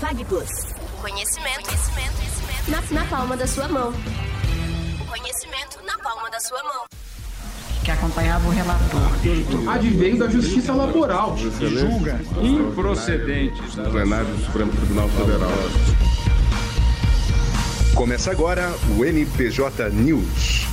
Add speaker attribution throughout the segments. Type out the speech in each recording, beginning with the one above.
Speaker 1: Fag Plus.
Speaker 2: Conhecimento, conhecimento, conhecimento.
Speaker 1: Na, na palma da sua mão.
Speaker 2: O conhecimento na palma da sua mão.
Speaker 3: Que acompanhava o relator.
Speaker 4: Advém da justiça laboral.
Speaker 5: julga improcedentes
Speaker 6: do plenário do Supremo Tribunal Federal.
Speaker 7: Começa agora o NPJ News.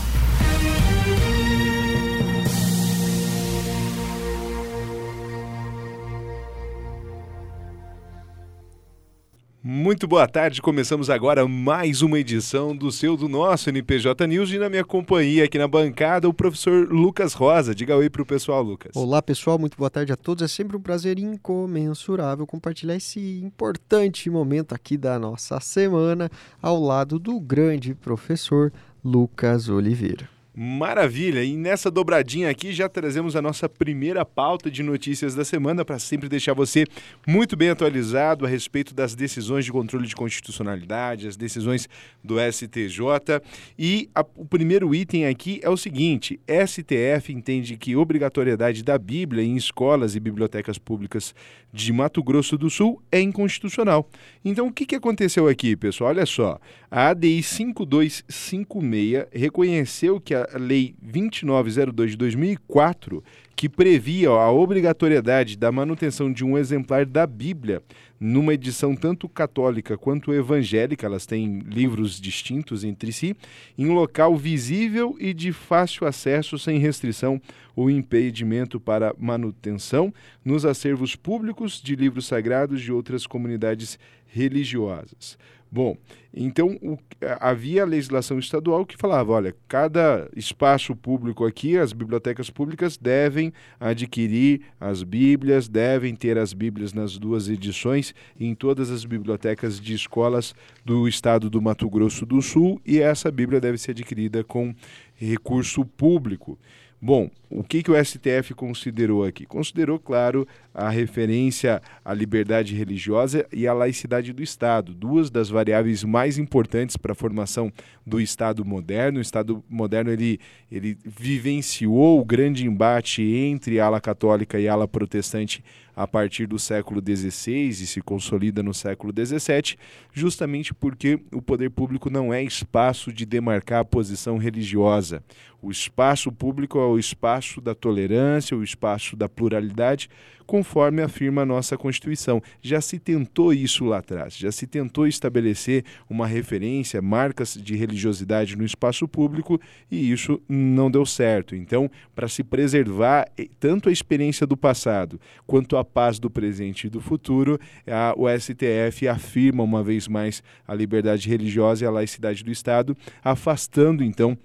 Speaker 8: Muito boa tarde, começamos agora mais uma edição do seu, do nosso NPJ News e na minha companhia aqui na bancada o professor Lucas Rosa. Diga oi para o pessoal, Lucas.
Speaker 9: Olá pessoal, muito boa tarde a todos. É sempre um prazer incomensurável compartilhar esse importante momento aqui da nossa semana ao lado do grande professor Lucas Oliveira.
Speaker 8: Maravilha! E nessa dobradinha aqui já trazemos a nossa primeira pauta de notícias da semana para sempre deixar você muito bem atualizado a respeito das decisões de controle de constitucionalidade, as decisões do STJ. E a, o primeiro item aqui é o seguinte: STF entende que obrigatoriedade da Bíblia em escolas e bibliotecas públicas de Mato Grosso do Sul é inconstitucional. Então, o que, que aconteceu aqui, pessoal? Olha só, a ADI 5256 reconheceu que a Lei 2902 de 2004, que previa a obrigatoriedade da manutenção de um exemplar da Bíblia numa edição tanto católica quanto evangélica, elas têm livros distintos entre si, em local visível e de fácil acesso sem restrição ou impedimento para manutenção nos acervos públicos de livros sagrados de outras comunidades religiosas. Bom, então o, havia legislação estadual que falava, olha, cada espaço público aqui, as bibliotecas públicas devem adquirir as Bíblias, devem ter as Bíblias nas duas edições em todas as bibliotecas de escolas do estado do Mato Grosso do Sul e essa Bíblia deve ser adquirida com recurso público. Bom, o que, que o STF considerou aqui? Considerou, claro, a referência à liberdade religiosa e à laicidade do Estado, duas das variáveis mais importantes para a formação do Estado moderno. O Estado moderno ele, ele vivenciou o grande embate entre a ala católica e a ala protestante a partir do século XVI e se consolida no século XVII, justamente porque o poder público não é espaço de demarcar a posição religiosa. O espaço público é o espaço da tolerância, o espaço da pluralidade, conforme afirma a nossa Constituição. Já se tentou isso lá atrás, já se tentou estabelecer uma referência, marcas de religiosidade no espaço público e isso não deu certo. Então, para se preservar tanto a experiência do passado quanto a paz do presente e do futuro, a, o STF afirma uma vez mais a liberdade religiosa e a laicidade do Estado, afastando então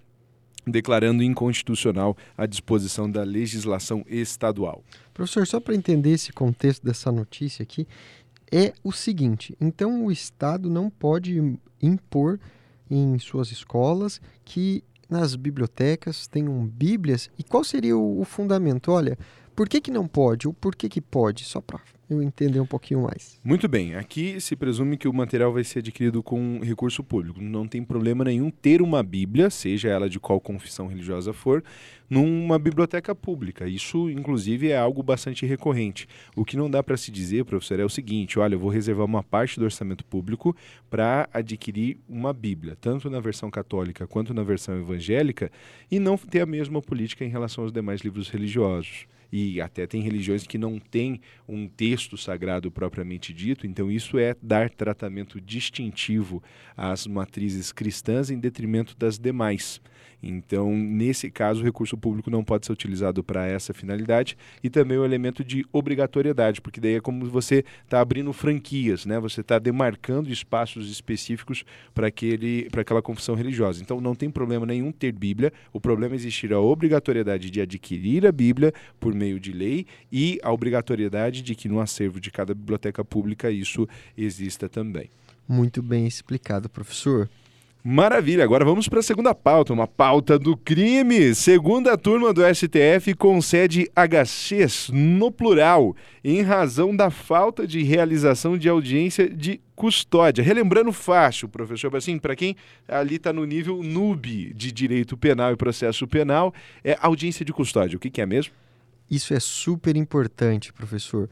Speaker 8: declarando inconstitucional a disposição da legislação estadual.
Speaker 9: Professor, só para entender esse contexto dessa notícia aqui, é o seguinte: então o Estado não pode impor em suas escolas que nas bibliotecas tenham Bíblias. E qual seria o, fundamento? Olha, por que, que não pode ou por que, que pode? Só para eu entender um pouquinho mais.
Speaker 8: Muito bem. Aqui se presume que o material vai ser adquirido com recurso público. Não tem problema nenhum ter uma Bíblia, seja ela de qual confissão religiosa for, numa biblioteca pública. Isso, inclusive, é algo bastante recorrente. O que não dá para se dizer, professor, é o seguinte: olha, eu vou reservar uma parte do orçamento público para adquirir uma Bíblia, tanto na versão católica quanto na versão evangélica, e não ter a mesma política em relação aos demais livros religiosos e até tem religiões que não têm um texto sagrado propriamente dito, então isso é dar tratamento distintivo às matrizes cristãs em detrimento das demais. Então, nesse caso, o recurso público não pode ser utilizado para essa finalidade e também o elemento de obrigatoriedade, porque daí é como você está abrindo franquias, né? Você está demarcando espaços específicos para aquele, para aquela confissão religiosa. Então, não tem problema nenhum ter Bíblia. O problema é existir a obrigatoriedade de adquirir a Bíblia por meio de lei e a obrigatoriedade de que no acervo de cada biblioteca pública isso exista também.
Speaker 9: Muito bem explicado, professor.
Speaker 8: Maravilha, agora vamos para a segunda pauta, uma pauta do crime. Segunda turma do STF concede HCs no plural, em razão da falta de realização de audiência de custódia. Relembrando fácil, professor, assim, para quem ali está no nível noob de direito penal e processo penal, é audiência de custódia. O que, que é mesmo?
Speaker 9: Isso é super importante, professor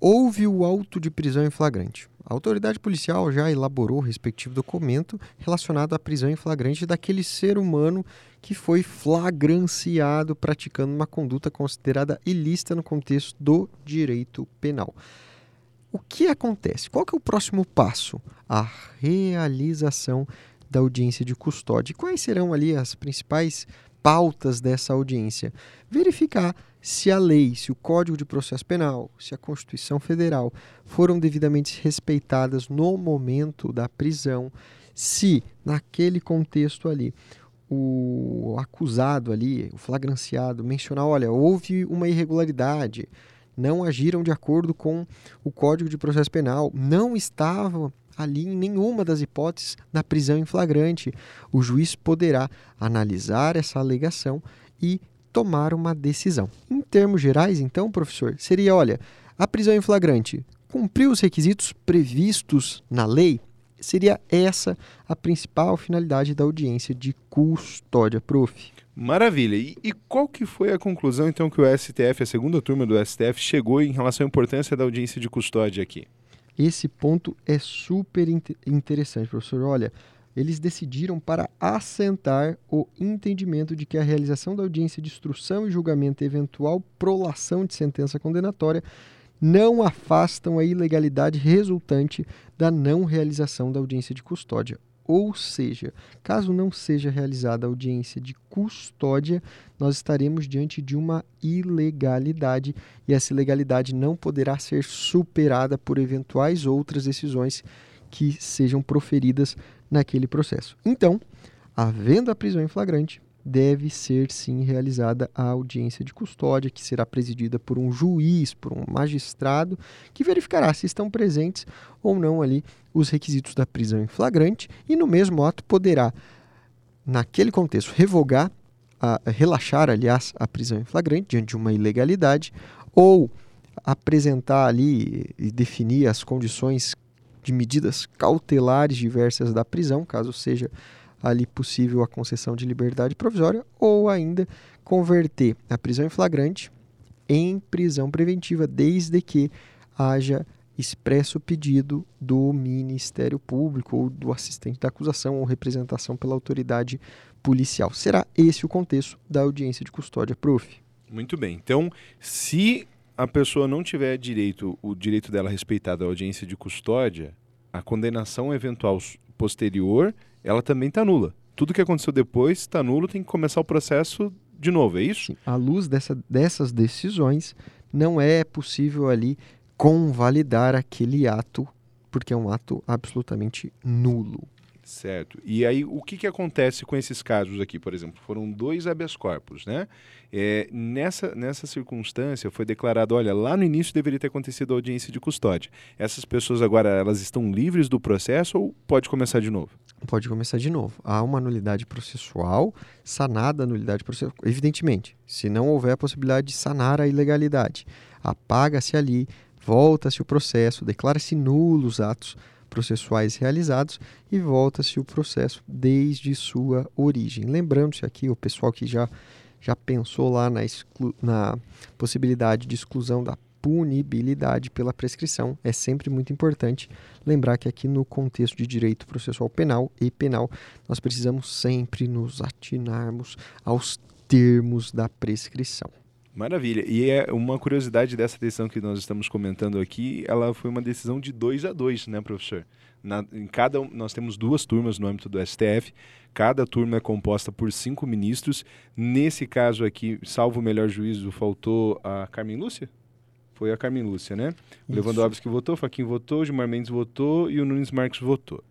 Speaker 9: houve o auto de prisão em flagrante. A autoridade policial já elaborou o respectivo documento relacionado à prisão em flagrante daquele ser humano que foi flagranciado praticando uma conduta considerada ilícita no contexto do direito penal. O que acontece? Qual que é o próximo passo? A realização da audiência de custódia. Quais serão ali as principais pautas dessa audiência? Verificar se a lei, se o Código de Processo Penal, se a Constituição Federal foram devidamente respeitadas no momento da prisão, se naquele contexto ali o acusado ali, o flagranciado, mencionar, olha, houve uma irregularidade, não agiram de acordo com o Código de Processo Penal, não estavam ali em nenhuma das hipóteses da prisão em flagrante. O juiz poderá analisar essa alegação e tomar uma decisão. Em termos gerais, então, professor, seria, olha, a prisão em flagrante cumpriu os requisitos previstos na lei? Seria essa a principal finalidade da audiência de custódia, prof.
Speaker 8: Maravilha. E, e, qual que foi a conclusão, então, que o STF, a segunda turma do STF, chegou em relação à importância da audiência de custódia aqui?
Speaker 9: Esse ponto é super interessante, professor. Olha, eles decidiram para assentar o entendimento de que a realização da audiência de instrução e julgamento e eventual prolação de sentença condenatória não afastam a ilegalidade resultante da não realização da audiência de custódia. Ou seja, caso não seja realizada a audiência de custódia, nós estaremos diante de uma ilegalidade e essa ilegalidade não poderá ser superada por eventuais outras decisões que sejam proferidas naquele processo. Então, havendo a prisão em flagrante, deve ser sim realizada a audiência de custódia, que será presidida por um juiz, por um magistrado, que verificará se estão presentes ou não ali os requisitos da prisão em flagrante e no mesmo ato poderá, naquele contexto, revogar, a, relaxar, aliás, a prisão em flagrante diante de uma ilegalidade ou apresentar ali e definir as condições de medidas cautelares diversas da prisão, caso seja ali possível a concessão de liberdade provisória, ou ainda converter a prisão em flagrante em prisão preventiva, desde que haja expresso pedido do Ministério Público ou do assistente da acusação ou representação pela autoridade policial. Será esse o contexto da audiência de custódia, prof.
Speaker 8: Muito bem. Então, se a pessoa não tiver direito, o direito dela respeitado à audiência de custódia, a condenação eventual posterior, ela também está nula. Tudo que aconteceu depois está nulo, tem que começar o processo de novo, é isso?
Speaker 9: À luz dessa, dessas decisões, não é possível ali convalidar aquele ato, porque é um ato absolutamente nulo.
Speaker 8: Certo. E aí, o que, que acontece com esses casos aqui, por exemplo? Foram dois habeas corpus, né? É, nessa, nessa circunstância, foi declarado, olha, lá no início deveria ter acontecido a audiência de custódia. Essas pessoas agora, elas estão livres do processo ou pode começar de novo?
Speaker 9: Pode começar de novo. Há uma nulidade processual, sanada a nulidade processual. Evidentemente, se não houver a possibilidade de sanar a ilegalidade, apaga-se ali, volta-se o processo, declara-se nulos os atos processuais realizados e volta-se o processo desde sua origem. Lembrando-se aqui, o pessoal que já, já pensou lá na, na possibilidade de exclusão da punibilidade pela prescrição, é sempre muito importante lembrar que aqui no contexto de direito processual penal e penal, nós precisamos sempre nos atinarmos aos termos da prescrição.
Speaker 8: Maravilha. E é uma curiosidade dessa decisão que nós estamos comentando aqui, ela foi uma decisão de dois a dois, né, professor? Na, em cada nós temos duas turmas no âmbito do STF. Cada turma é composta por cinco ministros. Nesse caso aqui, salvo o melhor juízo, faltou a Carmen Lúcia? Foi a Carmen Lúcia, né? O Lewandowski votou, o Faquin votou, o Gilmar Mendes votou e o Nunes Marques votou.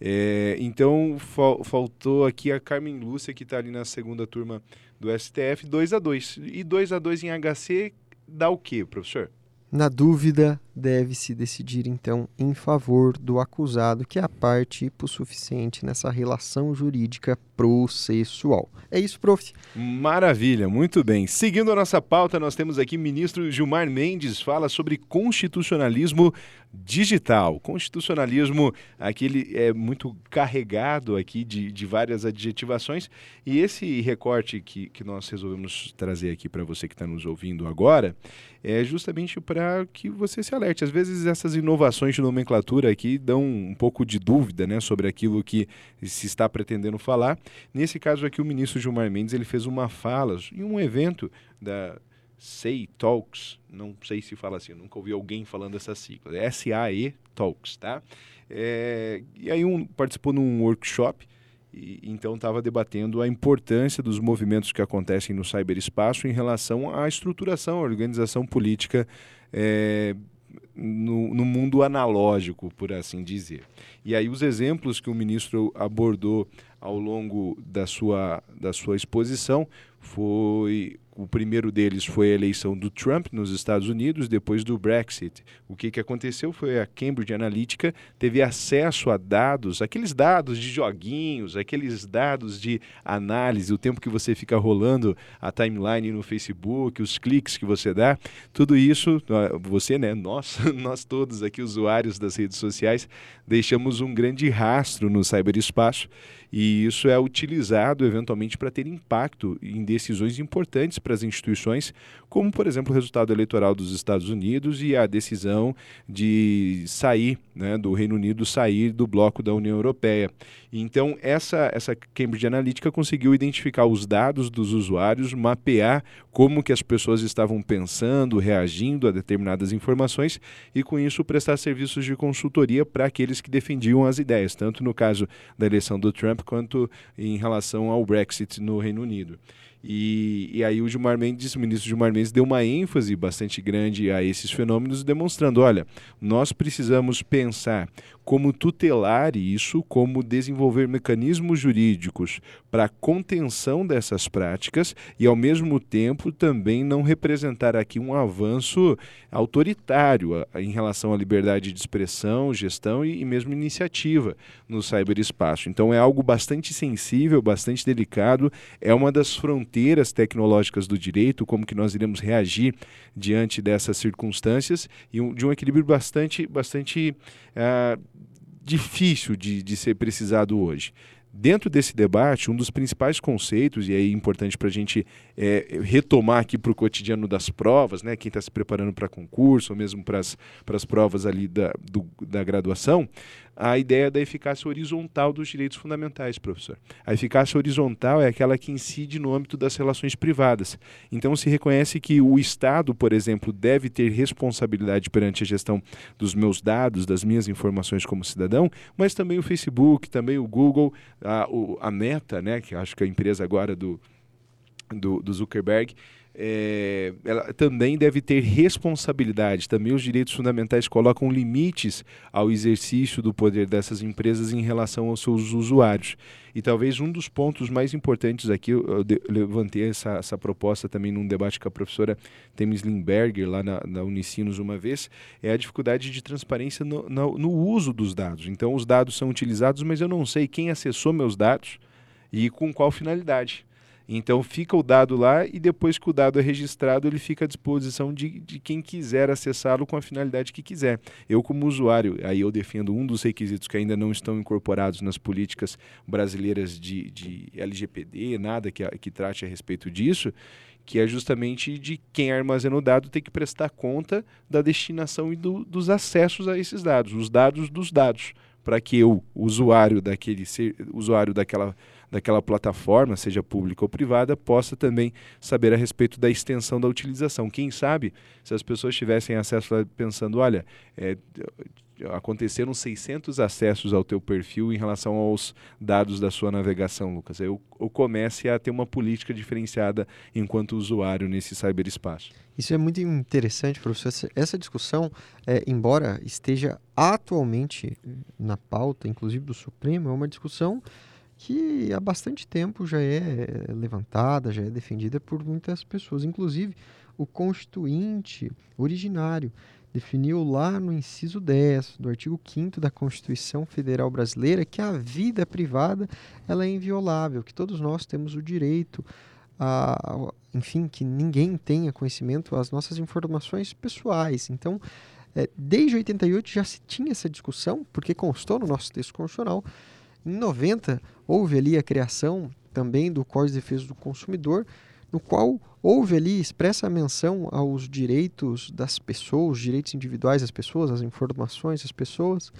Speaker 8: É, então, fal, faltou aqui a Carmen Lúcia, que está ali na segunda turma do STF, 2 a 2 E 2 a 2 em HC dá o quê, professor?
Speaker 9: Na dúvida, deve-se decidir então em favor do acusado, que é a parte hipossuficiente nessa relação jurídica processual. É isso, prof.
Speaker 8: Maravilha, muito bem. Seguindo a nossa pauta, nós temos aqui ministro Gilmar Mendes fala sobre constitucionalismo digital. Constitucionalismo, aquele é muito carregado aqui de, de várias adjetivações. E esse recorte que, que nós resolvemos trazer aqui para você que está nos ouvindo agora é justamente para que você se Às vezes essas inovações de nomenclatura aqui dão um pouco de dúvida né, sobre aquilo que se está pretendendo falar. Nesse caso aqui, o ministro Gilmar Mendes ele fez uma fala em um evento da SAE Talks, não sei se fala assim, nunca ouvi alguém falando essa sigla, é SAE Talks, tá? É, e aí um, participou num workshop e, então estava debatendo a importância dos movimentos que acontecem no cyberespaço em relação à estruturação, à organização política é, no, no, mundo analógico, por assim dizer. E aí os exemplos que o ministro abordou ao longo da sua, da sua exposição foi o primeiro deles foi a eleição do Trump nos Estados Unidos, depois do Brexit. O que, que aconteceu foi a Cambridge Analytica teve acesso a dados, aqueles dados de joguinhos, aqueles dados de análise, o tempo que você fica rolando a timeline no Facebook, os cliques que você dá, tudo isso, você, né, nós, nós todos aqui, usuários das redes sociais, deixamos um grande rastro no cyberespaço e isso é utilizado eventualmente para ter impacto em decisões importantes para as instituições, como, por exemplo, o resultado eleitoral dos Estados Unidos e a decisão de sair, né, do Reino Unido sair do bloco da União Europeia. Então, essa, essa Cambridge Analytica conseguiu identificar os dados dos usuários, mapear como que as pessoas estavam pensando, reagindo a determinadas informações e, com isso, prestar serviços de consultoria para aqueles que defendiam as ideias, tanto no caso da eleição do Trump quanto em relação ao Brexit no Reino Unido. E, e aí o Gilmar Mendes, o ministro Gilmar Mendes, deu uma ênfase bastante grande a esses fenômenos, demonstrando, olha, nós precisamos pensar como tutelar isso, como desenvolver mecanismos jurídicos para contenção dessas práticas e, ao mesmo tempo, também não representar aqui um avanço autoritário em relação à liberdade de expressão, gestão e, mesmo iniciativa no cyberespaço. Então, é algo bastante sensível, bastante delicado, é uma das fronteiras tecnológicas do direito, como que nós iremos reagir diante dessas circunstâncias e de um equilíbrio bastante, bastante uh, difícil de, de ser precisado hoje. Dentro desse debate, um dos principais conceitos, e é importante para a gente é, retomar aqui para o cotidiano das provas, né, quem está se preparando para concurso, ou mesmo para as provas ali da, do, da graduação, a ideia da eficácia horizontal dos direitos fundamentais, professor. A eficácia horizontal é aquela que incide no âmbito das relações privadas. Então, se reconhece que o Estado, por exemplo, deve ter responsabilidade perante a gestão dos meus dados, das minhas informações como cidadão, mas também o Facebook, também o Google, a, a Meta, né, que acho que é a empresa agora do, do, do Zuckerberg, é, ela também deve ter responsabilidade. Também os direitos fundamentais colocam limites ao exercício do poder dessas empresas em relação aos seus usuários. E talvez um dos pontos mais importantes aqui, eu, levantei essa, essa, proposta também num debate com a professora Temis Lindberger, lá na, na Unicinos uma vez, é a dificuldade de transparência no, no, no uso dos dados. Então, os dados são utilizados, mas eu não sei quem acessou meus dados e com qual finalidade. Então fica o dado lá e depois que o dado é registrado, ele fica à disposição de, de quem quiser acessá-lo com a finalidade que quiser. Eu, como usuário, aí eu defendo um dos requisitos que ainda não estão incorporados nas políticas brasileiras de, de LGPD, nada que, que trate a respeito disso, que é justamente de quem armazena o dado ter que prestar conta da destinação e do, dos acessos a esses dados, os dados dos dados, para que eu, usuário daquele usuário daquela daquela plataforma, seja pública ou privada, possa também saber a respeito da extensão da utilização. Quem sabe, se as pessoas tivessem acesso pensando, olha, é, aconteceram 600 acessos ao teu perfil em relação aos dados da sua navegação, Lucas. Eu, eu comece a ter uma política diferenciada enquanto usuário nesse cyberespaço.
Speaker 9: Isso é muito interessante, professor. Essa discussão, é, embora esteja atualmente na pauta, inclusive do Supremo, é uma discussão que há bastante tempo já é levantada, já é defendida por muitas pessoas. Inclusive, o constituinte originário definiu lá no inciso 10 do artigo 5 da Constituição Federal Brasileira que a vida privada ela é inviolável, que todos nós temos o direito a, enfim, que ninguém tenha conhecimento das nossas informações pessoais. Então, é, desde 88 já se tinha essa discussão, porque constou no nosso texto constitucional, em 90, houve ali a criação também do Código de Defesa do Consumidor, no qual houve ali expressa menção aos direitos das pessoas, direitos individuais das pessoas, as informações das pessoas.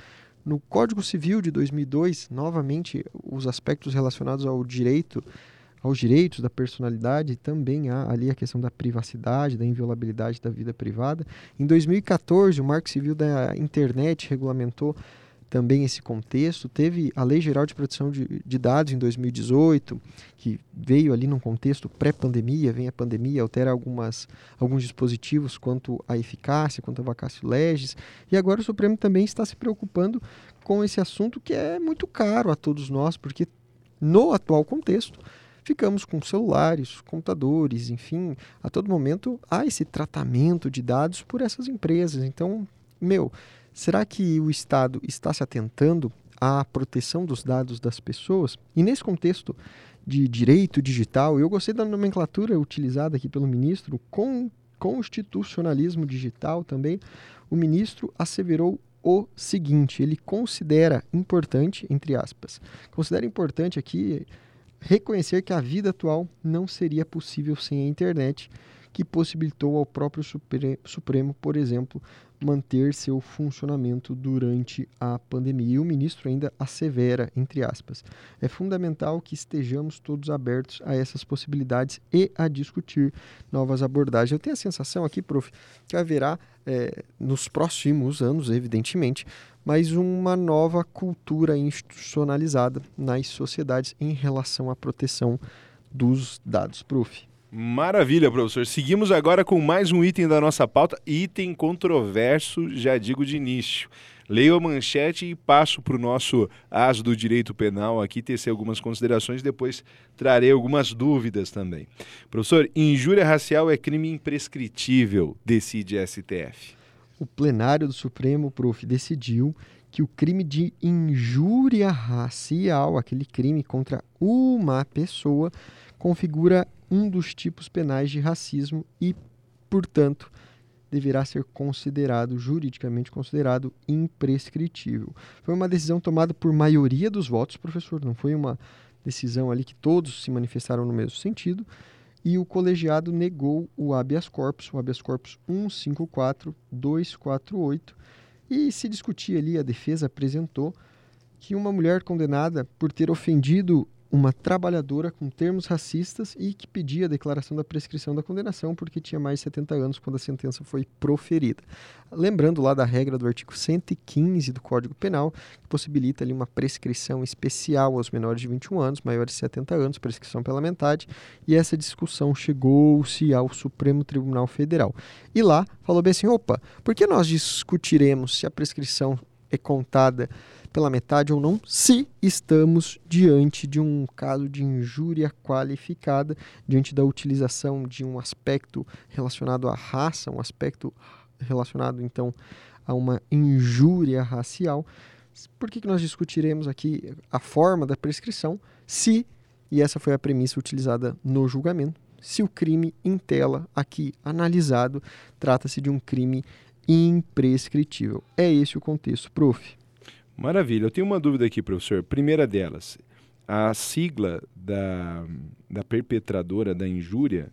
Speaker 9: No Código Civil de 2002, novamente, os aspectos relacionados ao direito, aos direitos da personalidade, também há ali a questão da privacidade, da inviolabilidade da vida privada. Em 2014, o Marco Civil da Internet regulamentou também esse contexto. Teve a Lei Geral de Proteção de, de Dados em 2018, que veio ali num contexto pré-pandemia, vem a pandemia, altera algumas, alguns dispositivos quanto à eficácia, quanto a vacácio legis. E agora o Supremo também está se preocupando com esse assunto que é muito caro a todos nós, porque no atual contexto ficamos com celulares, computadores, enfim, a todo momento há esse tratamento de dados por essas empresas. Então, meu, Será que o Estado está se atentando à proteção dos dados das pessoas? E nesse contexto de direito digital, eu gostei da nomenclatura utilizada aqui pelo ministro, com constitucionalismo digital também. O ministro asseverou o seguinte: ele considera importante, entre aspas, considera importante aqui reconhecer que a vida atual não seria possível sem a internet, que possibilitou ao próprio Supremo, por exemplo, manter seu funcionamento durante a pandemia. E o ministro ainda assevera, entre aspas, é fundamental que estejamos todos abertos a essas possibilidades e a discutir novas abordagens. Eu tenho a sensação aqui, prof, que haverá é, nos próximos anos, evidentemente, mais uma nova cultura institucionalizada nas sociedades em relação à proteção dos dados, prof.
Speaker 8: Maravilha, professor. Seguimos agora com mais um item da nossa pauta, item controverso, já digo de início. Leio a manchete e passo para o nosso as do direito penal aqui tecer algumas considerações, depois trarei algumas dúvidas também. Professor, injúria racial é crime imprescritível, decide STF.
Speaker 9: O plenário do Supremo, prof, decidiu que o crime de injúria racial, aquele crime contra uma pessoa, configura um dos tipos penais de racismo e, portanto, deverá ser considerado, juridicamente considerado, imprescritível. Foi uma decisão tomada por maioria dos votos, professor, não foi uma decisão ali que todos se manifestaram no mesmo sentido, e o colegiado negou o habeas corpus, o habeas corpus 154248, e se discutia ali, a defesa apresentou que uma mulher condenada por ter ofendido uma trabalhadora com termos racistas e que pedia a declaração da prescrição da condenação porque tinha mais de 70 anos quando a sentença foi proferida. Lembrando lá da regra do artigo 115 do Código Penal, que possibilita ali uma prescrição especial aos menores de 21 anos, maiores de 70 anos, prescrição pela metade, e essa discussão chegou-se ao Supremo Tribunal Federal. E lá falou bem assim, opa, por que nós discutiremos se a prescrição é contada pela metade ou não, se estamos diante de um caso de injúria qualificada, diante da utilização de um aspecto relacionado à raça, um aspecto relacionado então a uma injúria racial. Por que, que nós discutiremos aqui a forma da prescrição se, e essa foi a premissa utilizada no julgamento, se o crime em tela aqui analisado trata-se de um crime imprescritível. É esse o contexto, prof.
Speaker 8: Maravilha. Eu tenho uma dúvida aqui, professor. Primeira delas, a sigla da, da perpetradora da injúria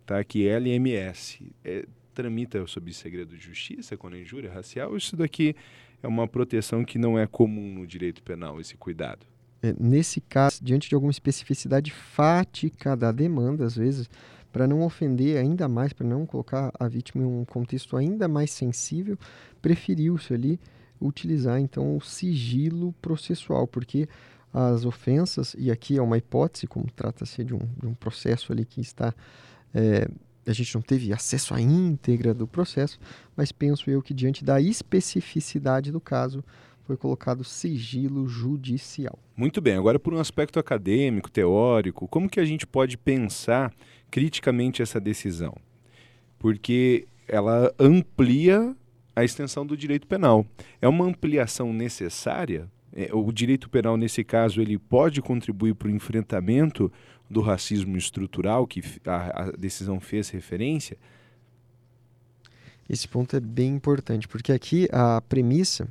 Speaker 8: está aqui LMS. É, tramita sob segredo de justiça quando é injúria racial? Isso daqui é uma proteção que não é comum no direito penal, esse cuidado?
Speaker 9: É, nesse caso, diante de alguma especificidade fática da demanda, às vezes, para não ofender ainda mais, para não colocar a vítima em um contexto ainda mais sensível, preferiu-se ali utilizar então o sigilo processual, porque as ofensas, e aqui é uma hipótese, como trata-se de um, de um processo ali que está. É, a gente não teve acesso à íntegra do processo, mas penso eu que diante da especificidade do caso, foi colocado sigilo judicial.
Speaker 8: Muito bem, agora por um aspecto acadêmico, teórico, como que a gente pode pensar criticamente essa decisão? Porque ela amplia a extensão do direito penal. É uma ampliação necessária? É, o direito penal, nesse caso, ele pode contribuir para o enfrentamento do racismo estrutural que a, a decisão fez referência?
Speaker 9: Esse ponto é bem importante, porque aqui a premissa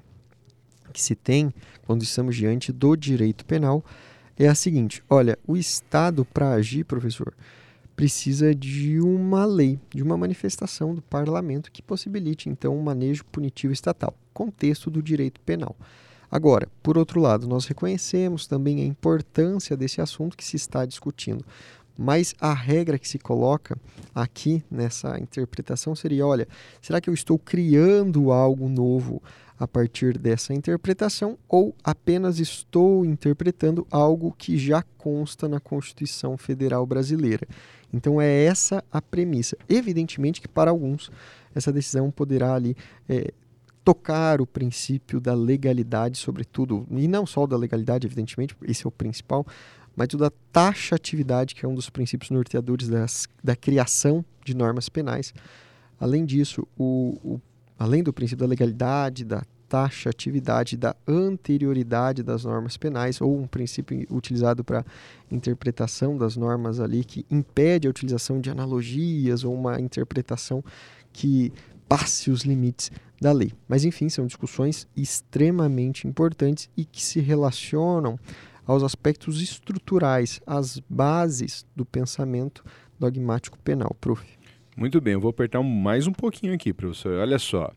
Speaker 9: que se tem quando estamos diante do direito penal é a seguinte: olha, o Estado, para agir, professor, precisa de uma lei, de uma manifestação do parlamento que possibilite então um manejo punitivo estatal, contexto do direito penal. Agora, por outro lado, nós reconhecemos também a importância desse assunto que se está discutindo. Mas a regra que se coloca aqui nessa interpretação seria: olha, será que eu estou criando algo novo a partir dessa interpretação ou apenas estou interpretando algo que já consta na Constituição Federal Brasileira? Então é essa a premissa. Evidentemente que para alguns essa decisão poderá ali é, tocar o princípio da legalidade, sobretudo, e não só da legalidade, evidentemente, esse é o principal, mas o da taxatividade, que é um dos princípios norteadores das, da criação de normas penais. Além disso, o, o, além do princípio da legalidade, da taxatividade, da anterioridade das normas penais, ou um princípio utilizado para interpretação das normas ali, que impede a utilização de analogias ou uma interpretação que passe os limites da lei. Mas, enfim, são discussões extremamente importantes e que se relacionam aos aspectos estruturais, às bases do pensamento dogmático penal. Prof.
Speaker 8: Muito bem, eu vou apertar mais um pouquinho aqui, professor. Olha só.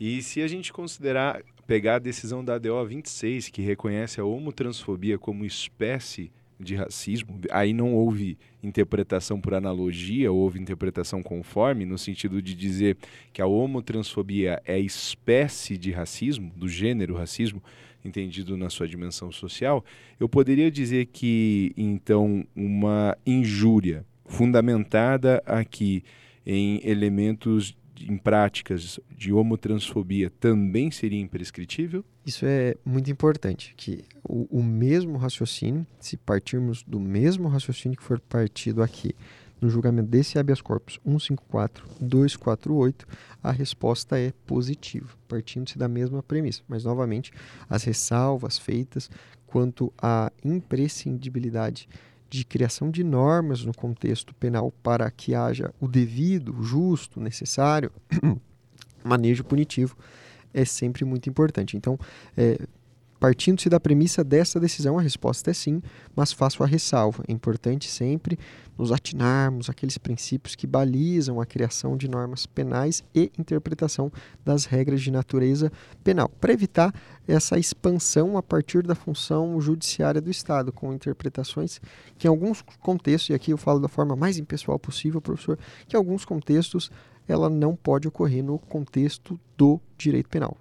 Speaker 8: E se a gente considerar, pegar a decisão da ADO 26, que reconhece a homotransfobia como espécie de racismo, aí não houve interpretação por analogia, houve interpretação conforme, no sentido de dizer que a homotransfobia é espécie de racismo, do gênero racismo, entendido na sua dimensão social, eu poderia dizer que, então, uma injúria fundamentada aqui em elementos, em práticas de homotransfobia também seria imprescritível?
Speaker 9: Isso é muito importante, que o, o mesmo raciocínio, se partirmos do mesmo raciocínio que for partido aqui, no julgamento desse habeas corpus 154-248, a resposta é positiva, partindo-se da mesma premissa. Mas, novamente, as ressalvas feitas quanto à imprescindibilidade de criação de normas no contexto penal para que haja o devido, justo, necessário manejo punitivo é sempre muito importante. Então, é, Partindo-se da premissa dessa decisão, a resposta é sim, mas faço a ressalva. É importante sempre nos atinarmos aqueles princípios que balizam a criação de normas penais e interpretação das regras de natureza penal, para evitar essa expansão a partir da função judiciária do Estado, com interpretações que, em alguns contextos, e aqui eu falo da forma mais impessoal possível, professor, que em alguns contextos ela não pode ocorrer no contexto do direito penal.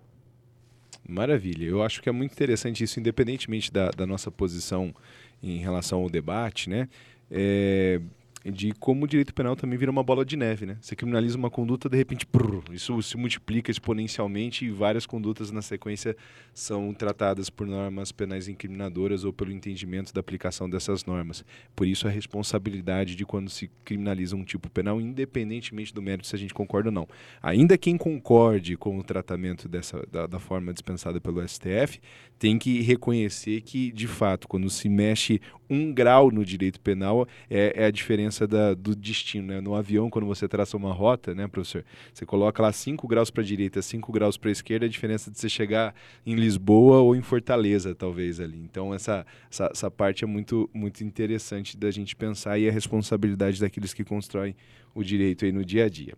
Speaker 8: Maravilha. Eu acho que é muito interessante isso, independentemente da, da nossa posição em relação ao debate, né? É, de como o direito penal também vira uma bola de neve, né? Você criminaliza uma conduta, de repente, prrr, isso se multiplica exponencialmente e várias condutas na sequência são tratadas por normas penais incriminadoras ou pelo entendimento da aplicação dessas normas. Por isso a responsabilidade de quando se criminaliza um tipo penal, independentemente do mérito se a gente concorda ou não. Ainda quem concorde com o tratamento dessa da, da forma dispensada pelo STF, tem que reconhecer que, de fato, quando se mexe um grau no direito penal, é, é a diferença da, do destino. Né? No avião, quando você traça uma rota, né, professor? Você coloca lá 5 graus para a direita, 5 graus para a esquerda, a diferença de você chegar em Lisboa ou em Fortaleza, talvez, ali. Então, essa, essa, essa parte é muito, muito interessante da gente pensar e a responsabilidade daqueles que constroem o direito aí no dia a dia.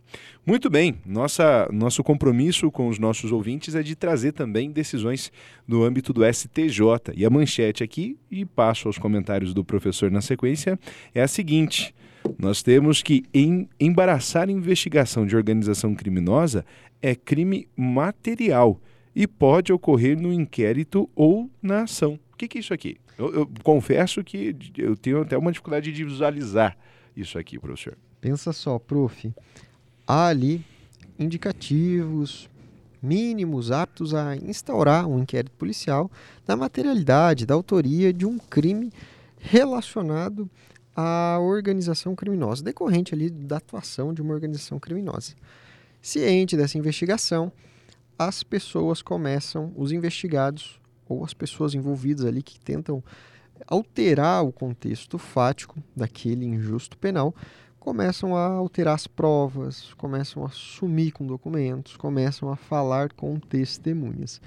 Speaker 8: Muito bem, nossa, nosso compromisso com os nossos ouvintes é de trazer também decisões no âmbito do STJ. E a manchete aqui, e passo aos comentários do professor na sequência, é a seguinte. Nós temos que em, embaraçar investigação de organização criminosa é crime material e pode ocorrer no inquérito ou na ação. O que, que é isso aqui? Eu, eu confesso que eu tenho até uma dificuldade de visualizar isso aqui, professor.
Speaker 9: Pensa só, prof. Há ali indicativos mínimos aptos a instaurar um inquérito policial da materialidade, da autoria de um crime relacionado à organização criminosa, decorrente ali da atuação de uma organização criminosa. Ciente dessa investigação, as pessoas começam, os investigados ou as pessoas envolvidas ali que tentam alterar o contexto fático daquele injusto penal, começam a alterar as provas, começam a sumir com documentos, começam a falar com testemunhas.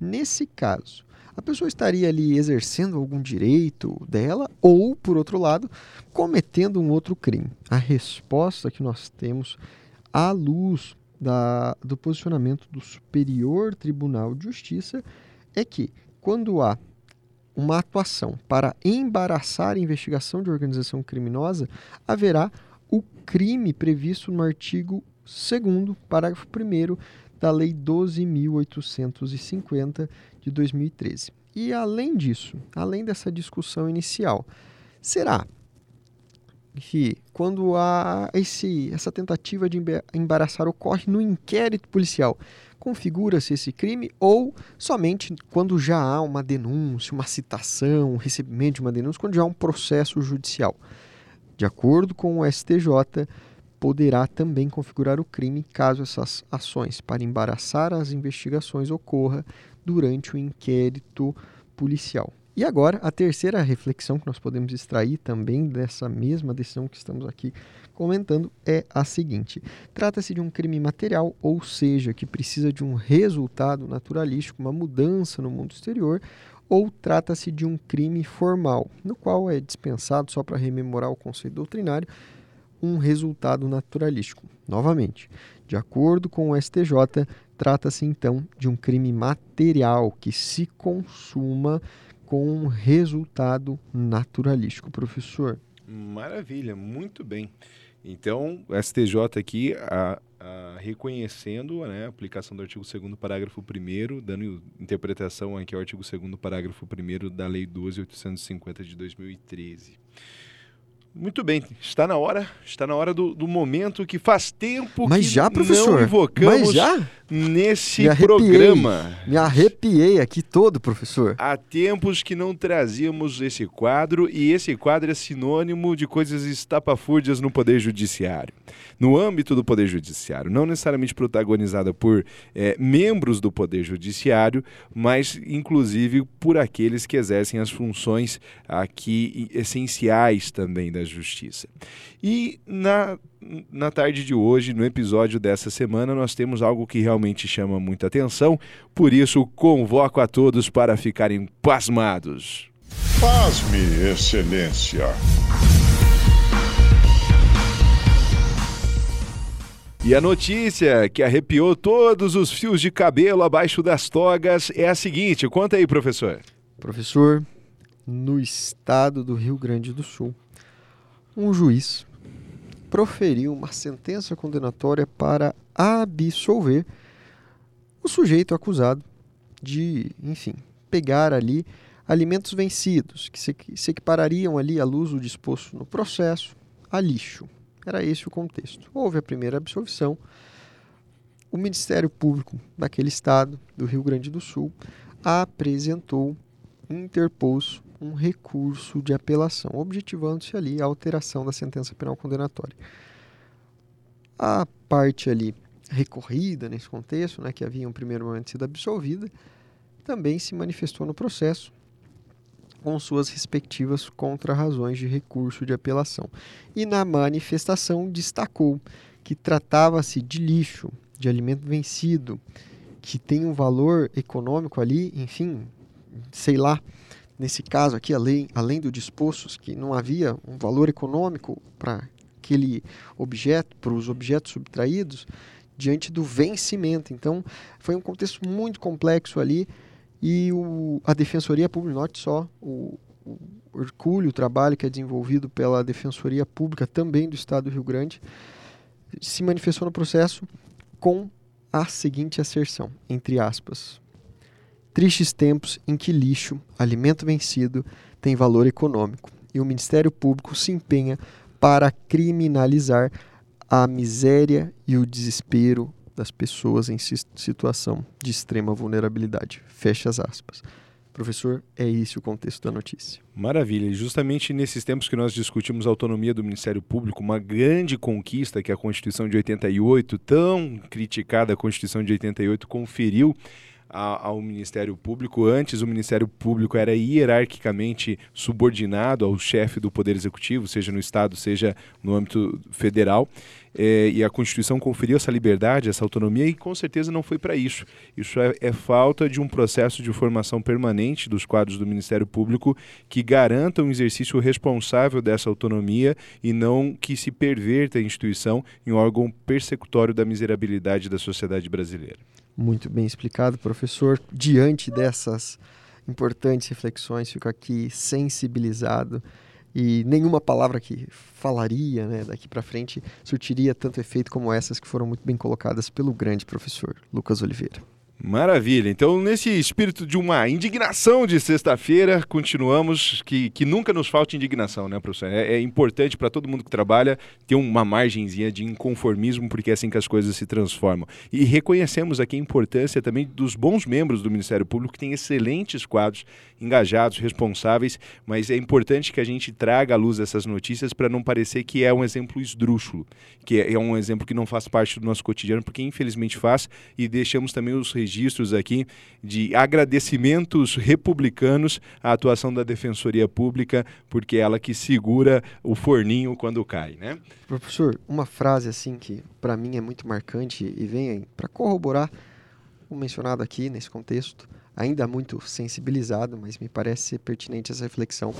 Speaker 9: Nesse caso, a pessoa estaria ali exercendo algum direito dela ou, por outro lado, cometendo um outro crime. A resposta que nós temos à luz da, do posicionamento do Superior Tribunal de Justiça é que, quando há uma atuação para embaraçar a investigação de organização criminosa, haverá o crime previsto no artigo 2, parágrafo 1 da Lei 12.850 de 2013. E além disso, além dessa discussão inicial, será que quando há esse, essa tentativa de embaraçar ocorre no inquérito policial, configura-se esse crime ou somente quando já há uma denúncia, uma citação, um recebimento de uma denúncia, quando já há um processo judicial? De acordo com o STJ, poderá também configurar o crime caso essas ações para embaraçar as investigações ocorra durante o inquérito policial. E agora, a terceira reflexão que nós podemos extrair também dessa mesma decisão que estamos aqui comentando é a seguinte: trata-se de um crime material, ou seja, que precisa de um resultado naturalístico, uma mudança no mundo exterior, ou trata-se de um crime formal, no qual é dispensado, só para rememorar o conceito doutrinário, um resultado naturalístico. Novamente, de acordo com o STJ, trata-se então de um crime material que se consuma com um resultado naturalístico. Professor.
Speaker 8: Maravilha, muito bem. Então, o STJ aqui a, a, reconhecendo né, a aplicação do artigo 2 parágrafo 1 dando interpretação aqui ao artigo 2 parágrafo 1 da Lei 12.850 de 2013. Muito bem, está na hora, está na hora do, do momento que faz tempo
Speaker 9: Mas
Speaker 8: que
Speaker 9: já, professor?
Speaker 8: não invocamos
Speaker 9: Mas já?
Speaker 8: Nesse
Speaker 9: Me arrepiei.
Speaker 8: programa.
Speaker 9: Me arrepiei aqui todo, professor.
Speaker 8: Há tempos que não trazíamos esse quadro e esse quadro é sinônimo de coisas estapafúrdias no Poder Judiciário. No âmbito do Poder Judiciário, não necessariamente protagonizada por é, membros do Poder Judiciário, mas inclusive por aqueles que exercem as funções aqui essenciais também da Justiça. E na na tarde de hoje, no episódio dessa semana, nós temos algo que realmente chama muita atenção, por isso convoco a todos para ficarem pasmados.
Speaker 1: Pasme, Excelência.
Speaker 8: E a notícia que arrepiou todos os fios de cabelo abaixo das togas é a seguinte: conta aí, professor.
Speaker 9: Professor, no estado do Rio Grande do Sul, um juiz proferiu uma sentença condenatória para absolver o sujeito acusado de, enfim, pegar ali alimentos vencidos, que se, equiparariam ali à luz do disposto no processo, a lixo. Era esse o contexto. Houve a primeira absolvição. O Ministério Público daquele estado, do Rio Grande do Sul, apresentou, interpôs um recurso de apelação, objetivando-se ali a alteração da sentença penal condenatória. A parte ali recorrida nesse contexto, né, que havia um primeiro momento sido absolvida, também se manifestou no processo com suas respectivas contrarrazões de recurso de apelação. E na manifestação destacou que tratava-se de lixo, de alimento vencido, que tem um valor econômico ali, enfim, sei lá, nesse caso aqui, além, além do disposto, que não havia um valor econômico para aquele objeto, para os objetos subtraídos, diante do vencimento. Então, foi um contexto muito complexo ali e o, a Defensoria Pública, note só, o, o orgulho, o trabalho que é desenvolvido pela Defensoria Pública também do Estado do Rio Grande, se manifestou no processo com a seguinte asserção, entre aspas, Tristes tempos em que lixo, alimento vencido, tem valor econômico e o Ministério Público se empenha para criminalizar a miséria e o desespero das pessoas em situação de extrema vulnerabilidade. Fecha as aspas. Professor, é esse o contexto da notícia.
Speaker 8: Maravilha. E justamente nesses tempos que nós discutimos a autonomia do Ministério Público, uma grande conquista que a Constituição de 88, tão criticada a Constituição de 88, conferiu a, ao Ministério Público. Antes, o Ministério Público era hierarquicamente subordinado ao chefe do Poder Executivo, seja no Estado, seja no âmbito federal. É, e a Constituição conferiu essa liberdade, essa autonomia, e com certeza não foi para isso. Isso é, é, falta de um processo de formação permanente dos quadros do Ministério Público que garanta um exercício responsável dessa autonomia e não que se perverta a instituição em órgão persecutório da miserabilidade da sociedade brasileira.
Speaker 9: Muito bem explicado, professor. Diante dessas importantes reflexões, fico aqui sensibilizado e nenhuma palavra que falaria né, daqui para frente surtiria tanto efeito como essas que foram muito bem colocadas pelo grande professor Lucas Oliveira.
Speaker 8: Maravilha. Então, nesse espírito de uma indignação de sexta-feira, continuamos. Que, que nunca nos falte indignação, né, professor? É, é importante para todo mundo que trabalha ter uma margenzinha de inconformismo, porque é assim que as coisas se transformam. E reconhecemos aqui a importância também dos bons membros do Ministério Público, que têm excelentes quadros, engajados, responsáveis, mas é importante que a gente traga à luz essas notícias para não parecer que é um exemplo esdrúxulo, que é, é um exemplo que não faz parte do nosso cotidiano, porque infelizmente faz, e deixamos também os registros aqui de agradecimentos republicanos à atuação da Defensoria Pública, porque é ela que segura o forninho quando cai, né?
Speaker 9: Professor, uma frase assim que para mim é muito marcante e vem para corroborar o mencionado aqui nesse contexto, ainda muito sensibilizado, mas me parece ser pertinente essa reflexão.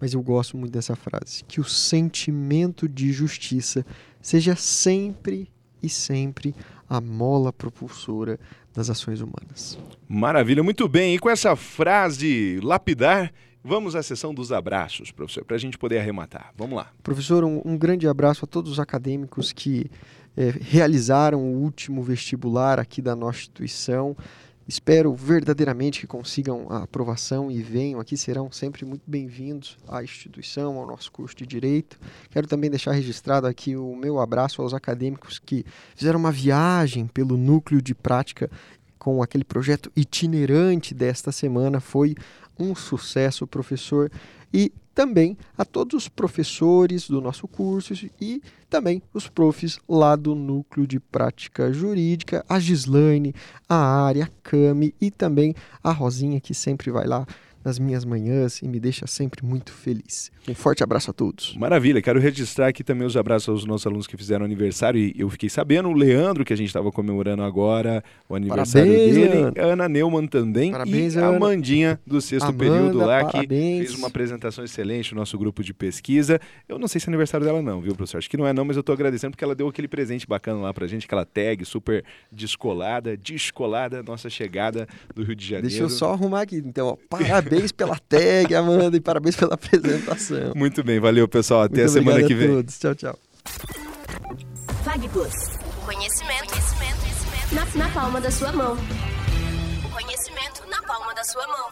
Speaker 9: Mas eu gosto muito dessa frase, que o sentimento de justiça seja sempre e sempre a mola propulsora das ações humanas.
Speaker 8: Maravilha, muito bem. E com essa frase lapidar, vamos à sessão dos abraços, professor, para a gente poder arrematar. Vamos lá.
Speaker 9: Professor, um, um grande abraço a todos os acadêmicos que é, realizaram o último vestibular aqui da nossa instituição. Espero verdadeiramente que consigam a aprovação e venham aqui, serão sempre muito bem-vindos à instituição, ao nosso curso de Direito. Quero também deixar registrado aqui o meu abraço aos acadêmicos que fizeram uma viagem pelo núcleo de prática com aquele projeto itinerante desta semana. Foi um sucesso, professor. E também a todos os professores do nosso curso e também os profs lá do Núcleo de Prática Jurídica, a Gislaine, a Área, a Cami e também a Rosinha, que sempre vai lá nas minhas manhãs e me deixa sempre muito feliz. Um forte abraço a todos.
Speaker 8: Maravilha, quero registrar aqui também os abraços aos nossos alunos que fizeram aniversário e eu fiquei sabendo, o Leandro, que a gente estava comemorando agora, o aniversário
Speaker 9: parabéns,
Speaker 8: dele,
Speaker 9: Leandro.
Speaker 8: Ana Neumann também
Speaker 9: Parabéns,
Speaker 8: e a
Speaker 9: Ana.
Speaker 8: Amandinha do sexto
Speaker 9: Amanda,
Speaker 8: período lá, que
Speaker 9: parabéns.
Speaker 8: fez uma apresentação excelente no nosso grupo de pesquisa. Eu não sei se é aniversário dela não, viu, professor? Acho que não é não, mas eu estou agradecendo porque ela deu aquele presente bacana lá pra gente, aquela tag super descolada, descolada, nossa chegada do Rio de Janeiro.
Speaker 9: Deixa eu só arrumar aqui. Então, ó, parabéns pela tag, Amanda, e parabéns pela apresentação.
Speaker 8: Muito bem, valeu pessoal, até
Speaker 9: Muito
Speaker 8: a semana que
Speaker 9: a
Speaker 8: vem.
Speaker 9: todos. Tchau, tchau.
Speaker 2: Fagplus. Conhecimento, conhecimento, conhecimento. Na, na palma da sua mão. O conhecimento na palma da sua mão.